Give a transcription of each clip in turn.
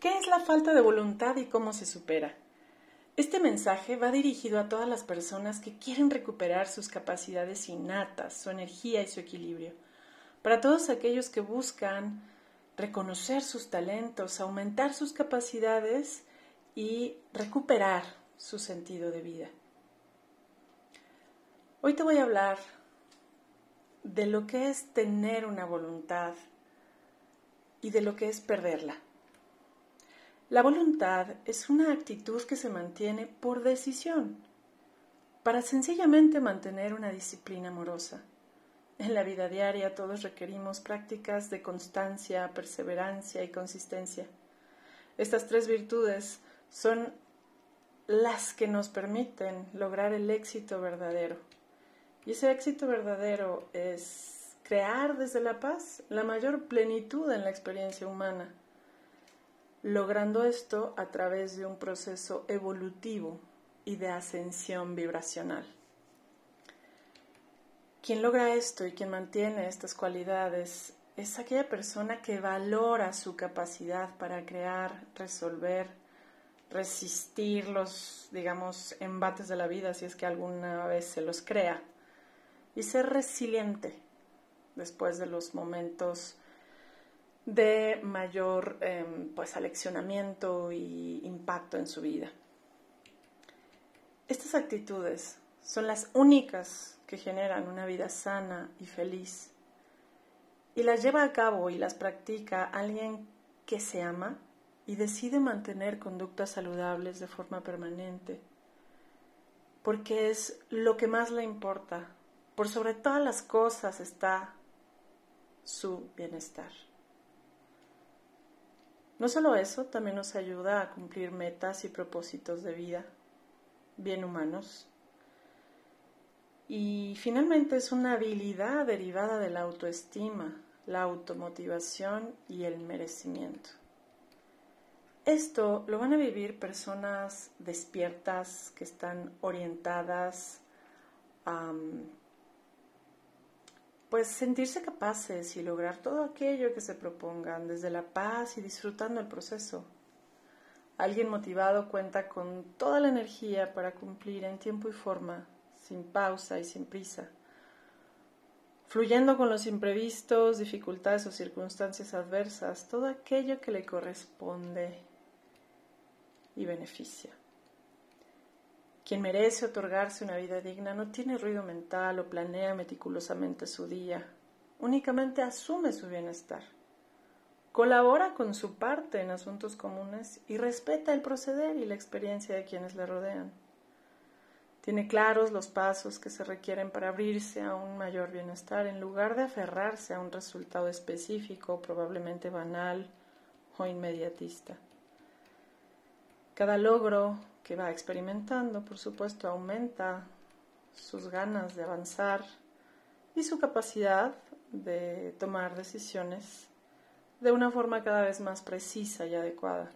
¿Qué es la falta de voluntad y cómo se supera? Este mensaje va dirigido a todas las personas que quieren recuperar sus capacidades innatas, su energía y su equilibrio. Para todos aquellos que buscan reconocer sus talentos, aumentar sus capacidades y recuperar su sentido de vida. Hoy te voy a hablar de lo que es tener una voluntad y de lo que es perderla. La voluntad es una actitud que se mantiene por decisión, para sencillamente mantener una disciplina amorosa. En la vida diaria todos requerimos prácticas de constancia, perseverancia y consistencia. Estas tres virtudes son las que nos permiten lograr el éxito verdadero. Y ese éxito verdadero es crear desde la paz la mayor plenitud en la experiencia humana logrando esto a través de un proceso evolutivo y de ascensión vibracional. Quien logra esto y quien mantiene estas cualidades es aquella persona que valora su capacidad para crear, resolver, resistir los, digamos, embates de la vida, si es que alguna vez se los crea, y ser resiliente después de los momentos de mayor em, pues, aleccionamiento y impacto en su vida. Estas actitudes son las únicas que generan una vida sana y feliz y las lleva a cabo y las practica alguien que se ama y decide mantener conductas saludables de forma permanente, porque es lo que más le importa. Por sobre todas las cosas está su bienestar. No solo eso, también nos ayuda a cumplir metas y propósitos de vida bien humanos. Y finalmente es una habilidad derivada de la autoestima, la automotivación y el merecimiento. Esto lo van a vivir personas despiertas, que están orientadas a pues sentirse capaces y lograr todo aquello que se propongan desde la paz y disfrutando el proceso. Alguien motivado cuenta con toda la energía para cumplir en tiempo y forma, sin pausa y sin prisa, fluyendo con los imprevistos, dificultades o circunstancias adversas, todo aquello que le corresponde y beneficia. Quien merece otorgarse una vida digna no tiene ruido mental o planea meticulosamente su día, únicamente asume su bienestar. Colabora con su parte en asuntos comunes y respeta el proceder y la experiencia de quienes le rodean. Tiene claros los pasos que se requieren para abrirse a un mayor bienestar en lugar de aferrarse a un resultado específico, probablemente banal o inmediatista. Cada logro que va experimentando, por supuesto, aumenta sus ganas de avanzar y su capacidad de tomar decisiones de una forma cada vez más precisa y adecuada.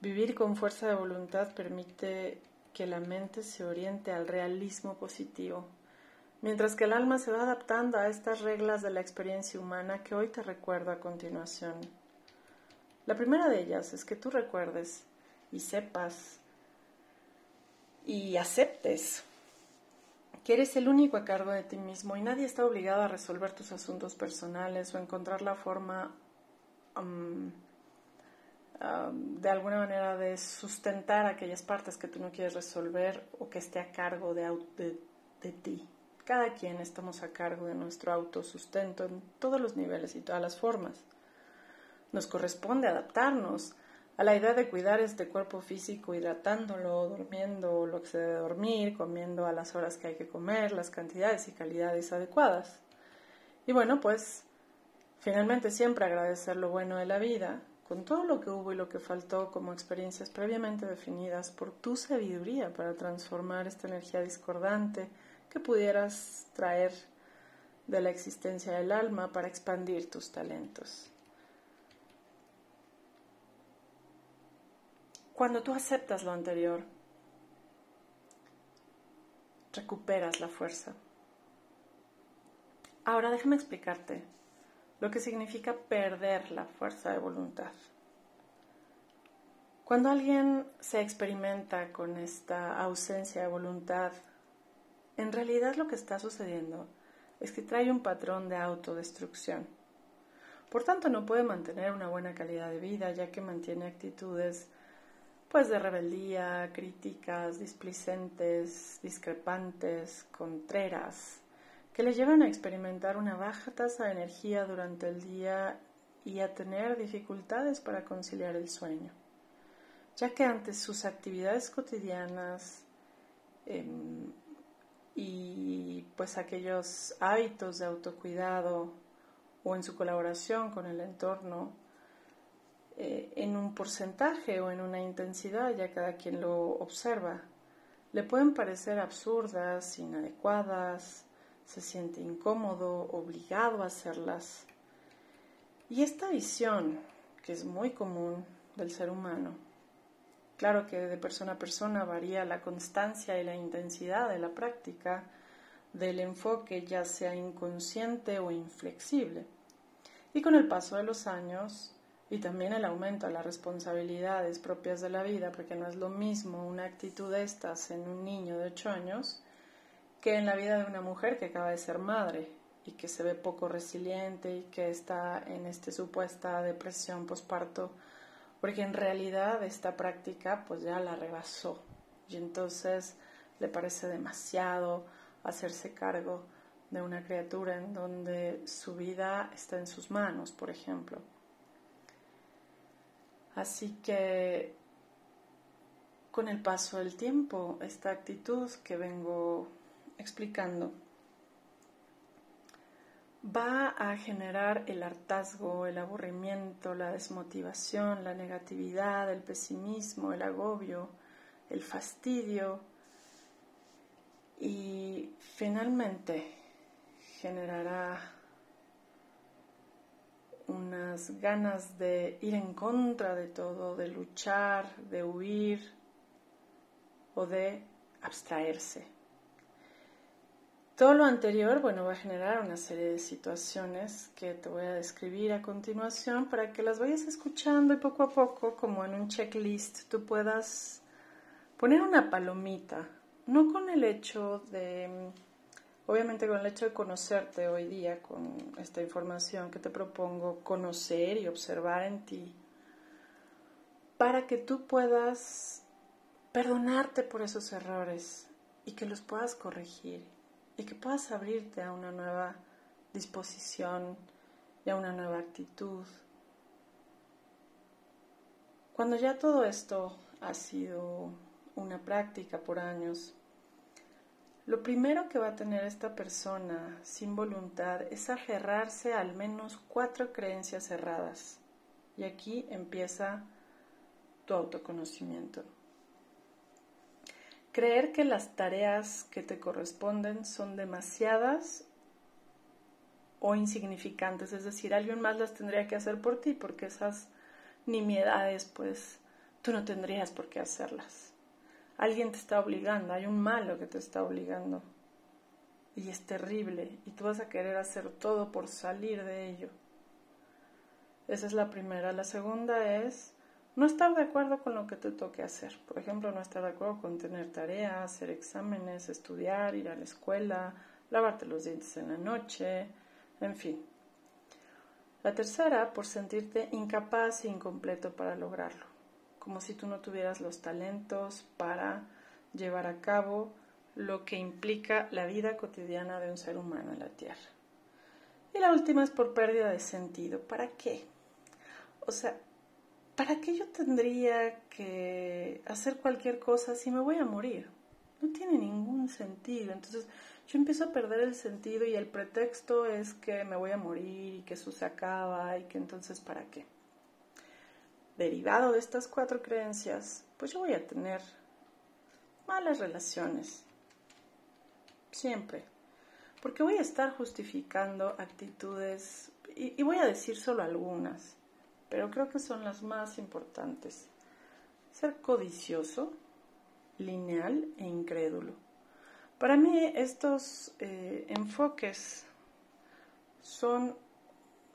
Vivir con fuerza de voluntad permite que la mente se oriente al realismo positivo, mientras que el alma se va adaptando a estas reglas de la experiencia humana que hoy te recuerdo a continuación. La primera de ellas es que tú recuerdes y sepas y aceptes que eres el único a cargo de ti mismo y nadie está obligado a resolver tus asuntos personales o encontrar la forma de alguna manera de sustentar aquellas partes que tú no quieres resolver o que esté a cargo de, de ti. Cada quien estamos a cargo de nuestro autosustento en todos los niveles y todas las formas. Nos corresponde adaptarnos a la idea de cuidar este cuerpo físico hidratándolo, durmiendo lo que se debe dormir, comiendo a las horas que hay que comer, las cantidades y calidades adecuadas. Y bueno, pues finalmente siempre agradecer lo bueno de la vida, con todo lo que hubo y lo que faltó como experiencias previamente definidas por tu sabiduría para transformar esta energía discordante que pudieras traer de la existencia del alma para expandir tus talentos. Cuando tú aceptas lo anterior, recuperas la fuerza. Ahora déjame explicarte lo que significa perder la fuerza de voluntad. Cuando alguien se experimenta con esta ausencia de voluntad, en realidad lo que está sucediendo es que trae un patrón de autodestrucción. Por tanto, no puede mantener una buena calidad de vida, ya que mantiene actitudes pues de rebeldía, críticas, displicentes, discrepantes, contreras, que le llevan a experimentar una baja tasa de energía durante el día y a tener dificultades para conciliar el sueño, ya que ante sus actividades cotidianas em, y pues aquellos hábitos de autocuidado o en su colaboración con el entorno, eh, en un porcentaje o en una intensidad, ya cada quien lo observa, le pueden parecer absurdas, inadecuadas, se siente incómodo, obligado a hacerlas. Y esta visión, que es muy común del ser humano, claro que de persona a persona varía la constancia y la intensidad de la práctica, del enfoque ya sea inconsciente o inflexible. Y con el paso de los años y también el aumento de las responsabilidades propias de la vida, porque no es lo mismo una actitud de estas en un niño de 8 años que en la vida de una mujer que acaba de ser madre y que se ve poco resiliente y que está en esta supuesta depresión posparto, porque en realidad esta práctica pues ya la rebasó y entonces le parece demasiado hacerse cargo de una criatura en donde su vida está en sus manos, por ejemplo. Así que con el paso del tiempo, esta actitud que vengo explicando, va a generar el hartazgo, el aburrimiento, la desmotivación, la negatividad, el pesimismo, el agobio, el fastidio. Y finalmente generará unas ganas de ir en contra de todo, de luchar, de huir o de abstraerse. Todo lo anterior, bueno, va a generar una serie de situaciones que te voy a describir a continuación para que las vayas escuchando y poco a poco, como en un checklist, tú puedas poner una palomita, no con el hecho de, obviamente con el hecho de conocerte hoy día, con esta información que te propongo, conocer y observar en ti, para que tú puedas perdonarte por esos errores y que los puedas corregir y que puedas abrirte a una nueva disposición y a una nueva actitud. Cuando ya todo esto ha sido una práctica por años, lo primero que va a tener esta persona sin voluntad es aferrarse a al menos cuatro creencias cerradas. Y aquí empieza tu autoconocimiento. Creer que las tareas que te corresponden son demasiadas o insignificantes, es decir, alguien más las tendría que hacer por ti porque esas nimiedades pues tú no tendrías por qué hacerlas. Alguien te está obligando, hay un malo que te está obligando y es terrible y tú vas a querer hacer todo por salir de ello. Esa es la primera. La segunda es no estar de acuerdo con lo que te toque hacer. Por ejemplo, no estar de acuerdo con tener tareas, hacer exámenes, estudiar, ir a la escuela, lavarte los dientes en la noche, en fin. La tercera, por sentirte incapaz e incompleto para lograrlo, como si tú no tuvieras los talentos para llevar a cabo lo que implica la vida cotidiana de un ser humano en la Tierra. Y la última es por pérdida de sentido. ¿Para qué? O sea, ¿para qué yo tendría que hacer cualquier cosa si me voy a morir? No tiene ningún sentido. Entonces yo empiezo a perder el sentido y el pretexto es que me voy a morir y que eso se acaba y que entonces ¿para qué? Derivado de estas cuatro creencias, pues yo voy a tener malas relaciones. Siempre. Porque voy a estar justificando actitudes y, voy a decir solo algunas pero creo que son las más importantes. Ser codicioso, lineal e incrédulo. Para mí estos eh, enfoques son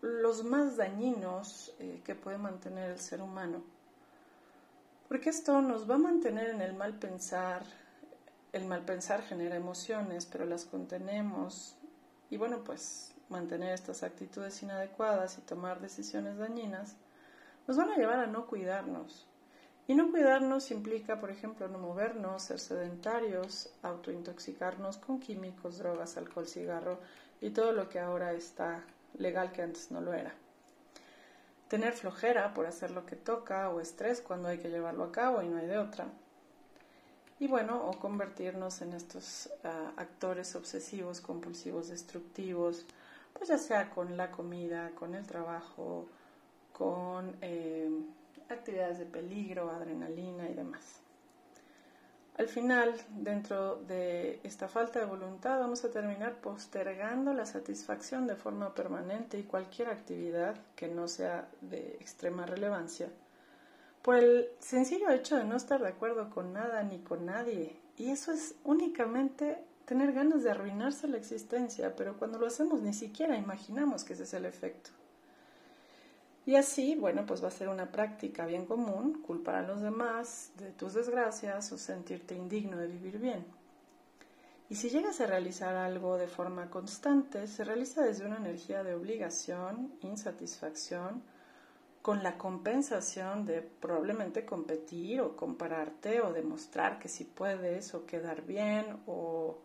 los más dañinos eh, que puede mantener el ser humano. porque esto nos va a mantener en el mal pensar. El mal pensar genera emociones, pero las contenemos. Y bueno, pues mantener estas actitudes inadecuadas y tomar decisiones dañinas nos van a llevar a no cuidarnos. Y no cuidarnos implica, por ejemplo, no movernos, ser sedentarios, autointoxicarnos con químicos, drogas, alcohol, cigarro y todo lo que ahora está legal que antes no lo era. Tener flojera por hacer lo que toca o estrés cuando hay que llevarlo a cabo y no hay de otra. Y bueno, o convertirnos en estos ah, actores obsesivos, compulsivos, destructivos, pues ya sea con la comida, con el trabajo, con eh, actividades de peligro, adrenalina y demás. Al final, dentro de esta falta de voluntad, vamos a terminar postergando la satisfacción de forma permanente y cualquier actividad que no sea de extrema relevancia, por el sencillo hecho de no estar de acuerdo con nada ni con nadie. Y eso es únicamente tener ganas de arruinarse la existencia, pero cuando lo hacemos ni siquiera imaginamos que ese es el efecto. Y así, bueno, pues va a ser una práctica bien común, culpar a los demás de tus desgracias o sentirte indigno de vivir bien. Y si llegas a realizar algo de forma constante, se realiza desde una energía de obligación, insatisfacción, con la compensación de probablemente competir o compararte o demostrar que si puedes o quedar bien o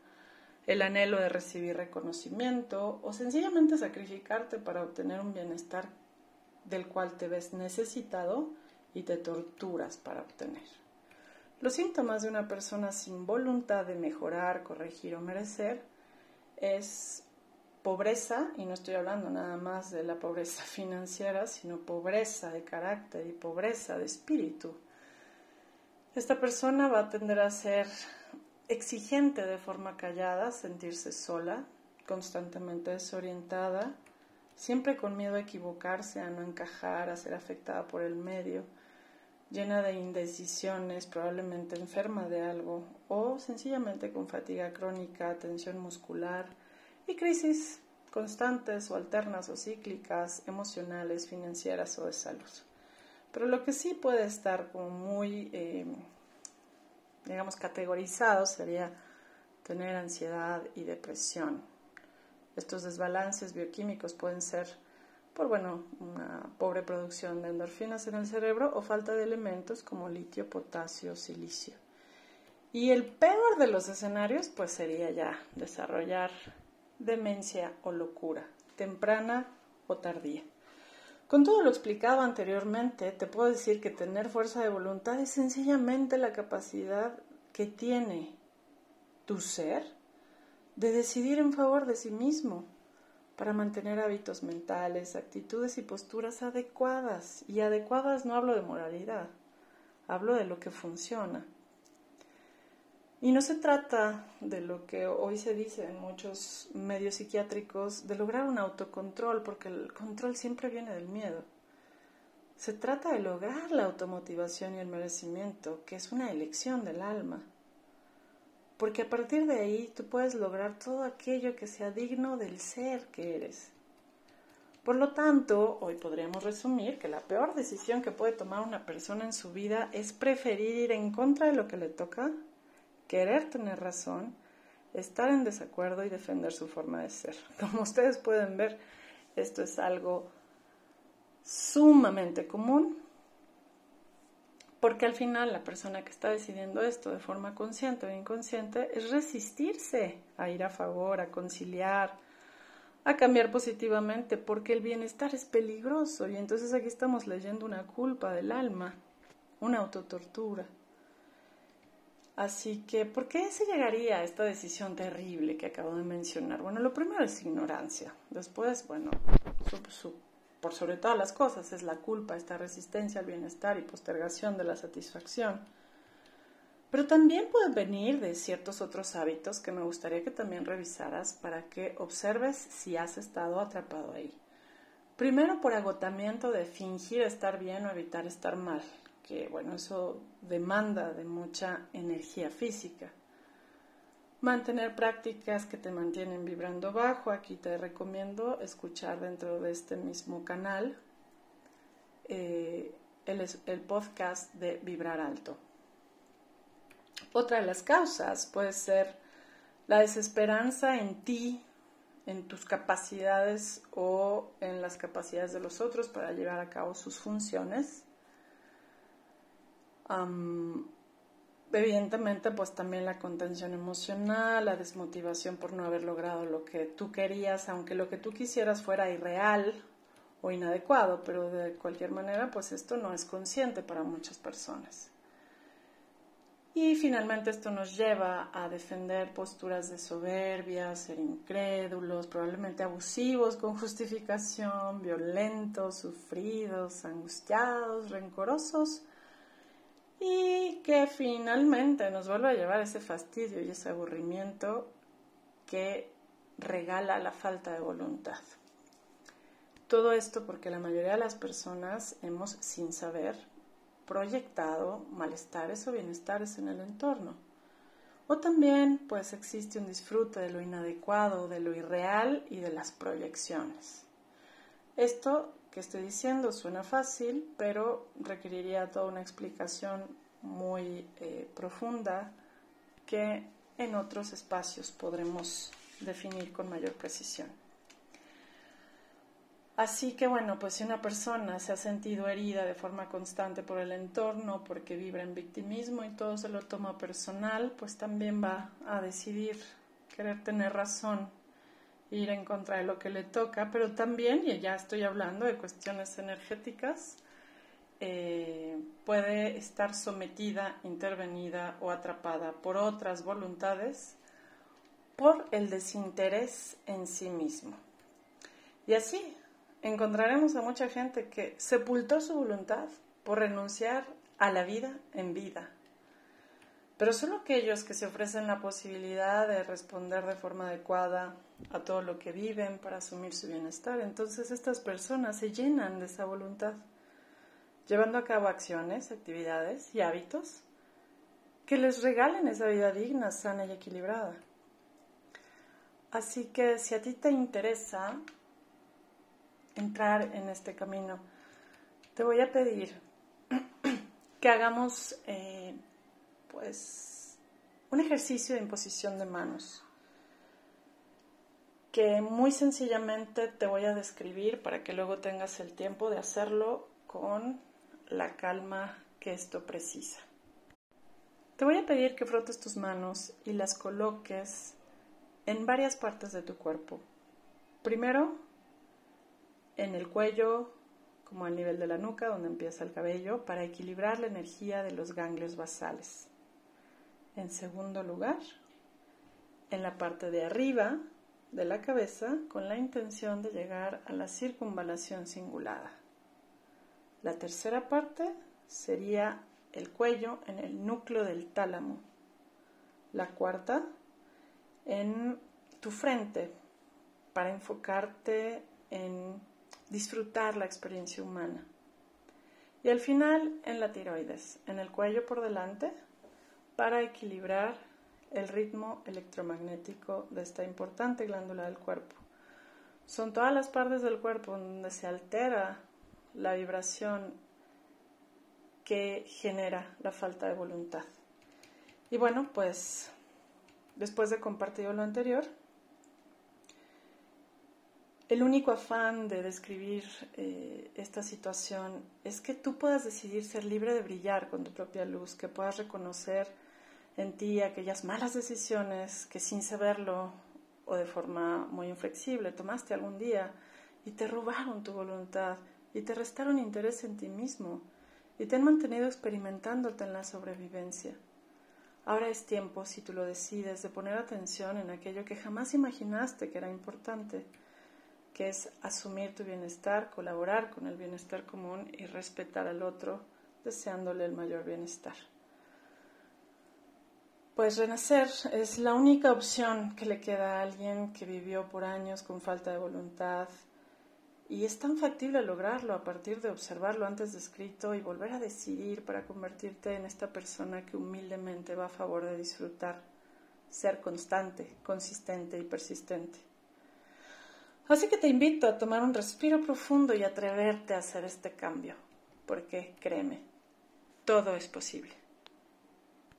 el anhelo de recibir reconocimiento o sencillamente sacrificarte para obtener un bienestar del cual te ves necesitado y te torturas para obtener. Los síntomas de una persona sin voluntad de mejorar, corregir o merecer es pobreza, y no estoy hablando nada más de la pobreza financiera, sino pobreza de carácter y pobreza de espíritu. Esta persona va a tender a ser exigente de forma callada, sentirse sola, constantemente desorientada, siempre con miedo a equivocarse, a no encajar, a ser afectada por el medio, llena de indecisiones, probablemente enferma de algo, o sencillamente con fatiga crónica, tensión muscular y crisis constantes o alternas o cíclicas, emocionales, financieras o de salud. Pero lo que sí puede estar como muy, eh, digamos, categorizado sería tener ansiedad y depresión. Estos desbalances bioquímicos pueden ser por bueno, una pobre producción de endorfinas en el cerebro o falta de elementos como litio, potasio, silicio. Y el peor de los escenarios pues sería ya desarrollar demencia o locura, temprana o tardía. Con todo lo explicado anteriormente, te puedo decir que tener fuerza de voluntad es sencillamente la capacidad que tiene tu ser de decidir en favor de sí mismo para mantener hábitos mentales, actitudes y posturas adecuadas. Y adecuadas no hablo de moralidad, hablo de lo que funciona. Y no se trata de lo que hoy se dice en muchos medios psiquiátricos, de lograr un autocontrol, porque el control siempre viene del miedo. Se trata de lograr la automotivación y el merecimiento, que es una elección del alma porque a partir de ahí tú puedes lograr todo aquello que sea digno del ser que eres. Por lo tanto, hoy podríamos resumir que la peor decisión que puede tomar una persona en su vida es preferir ir en contra de lo que le toca, querer tener razón, estar en desacuerdo y defender su forma de ser. Como ustedes pueden ver, esto es algo sumamente común porque al final la persona que está decidiendo esto de forma consciente o inconsciente es resistirse a ir a favor, a conciliar, a cambiar positivamente, porque el bienestar es peligroso y entonces aquí estamos leyendo una culpa del alma, una autotortura. Así que, ¿por qué se llegaría a esta decisión terrible que acabo de mencionar? Bueno, lo primero es ignorancia. Después, bueno, su, sobre todas las cosas es la culpa, esta resistencia al bienestar y postergación de la satisfacción. Pero también puede venir de ciertos otros hábitos que me gustaría que también revisaras para que observes si has estado atrapado ahí. Primero por agotamiento de fingir estar bien o evitar estar mal, que bueno, eso demanda de mucha energía física. Mantener prácticas que te mantienen vibrando bajo. Aquí te recomiendo escuchar dentro de este mismo canal eh, el, el podcast de Vibrar Alto. Otra de las causas puede ser la desesperanza en ti, en tus capacidades o en las capacidades de los otros para llevar a cabo sus funciones. Evidentemente, pues también la contención emocional, la desmotivación por no haber logrado lo que tú querías, aunque lo que tú quisieras fuera irreal o inadecuado, pero de cualquier manera, pues esto no es consciente para muchas personas. Y finalmente esto nos lleva a defender posturas de soberbia, ser incrédulos, probablemente abusivos con justificación, violentos, sufridos, angustiados, rencorosos y que finalmente nos vuelve a llevar ese fastidio y ese aburrimiento que regala la falta de voluntad. Todo esto porque la mayoría de las personas hemos, sin saber, proyectado malestares o bienestares en el entorno. O también pues existe un disfrute de lo inadecuado, de lo irreal y de las proyecciones. Esto que estoy diciendo suena fácil, pero requeriría toda una explicación muy eh, profunda que en otros espacios podremos definir con mayor precisión. Así que bueno, pues si una persona se ha sentido herida de forma constante por el entorno, porque vibra en victimismo y todo se lo toma personal, pues también va a decidir querer tener razón, ir en contra de lo que le toca, pero también, y ya estoy hablando de cuestiones energéticas, eh, puede estar sometida, intervenida o atrapada por otras voluntades por el desinterés en sí mismo. Y así, encontraremos a mucha gente que sepultó su voluntad por renunciar a la vida en vida. Pero solo aquellos que se ofrecen la posibilidad de responder de forma adecuada a todo lo que viven para asumir su bienestar, entonces estas personas se llenan de esa voluntad, llevando a cabo acciones, actividades y hábitos que les regalen esa vida digna, sana y equilibrada. Así que si a ti te interesa entrar en este camino, te voy a pedir que hagamos eh, pues un ejercicio de imposición de manos que muy sencillamente te voy a describir para que luego tengas el tiempo de hacerlo con la calma que esto precisa. Te voy a pedir que frotes tus manos y las coloques en varias partes de tu cuerpo. Primero, en el cuello, como al nivel de la nuca, donde empieza el cabello, para equilibrar la energía de los ganglios basales. En segundo lugar, en la parte de arriba de la cabeza, con la intención de llegar a la circunvalación cingulada. La tercera parte sería el cuello en el núcleo del tálamo. La cuarta, en tu frente, para enfocarte en disfrutar la experiencia humana. Y al final en la tiroides, en el cuello por delante, para equilibrar el ritmo electromagnético de esta importante glándula del cuerpo. Son todas las partes del cuerpo donde se altera la vibración que genera la falta de voluntad. Y bueno, pues después de compartir lo anterior, el único afán de describir eh, esta situación es que tú puedas decidir ser libre de brillar con tu propia luz, que puedas reconocer en ti aquellas malas decisiones que sin saberlo o de forma muy inflexible tomaste algún día y te robaron tu voluntad y te restaron interés en ti mismo y te han mantenido experimentándote en la sobrevivencia. Ahora es tiempo, si tú lo decides, de poner atención en aquello que jamás imaginaste que era importante que es asumir tu bienestar, colaborar con el bienestar común y respetar al otro, deseándole el mayor bienestar. Pues renacer es la única opción que le queda a alguien que vivió por años con falta de voluntad y es tan factible lograrlo a partir de observar lo antes descrito y volver a decidir para convertirte en esta persona que humildemente va a favor de disfrutar, ser constante, consistente y persistente. Así que te invito a tomar un respiro profundo y atreverte a hacer este cambio. porque créeme, todo es posible.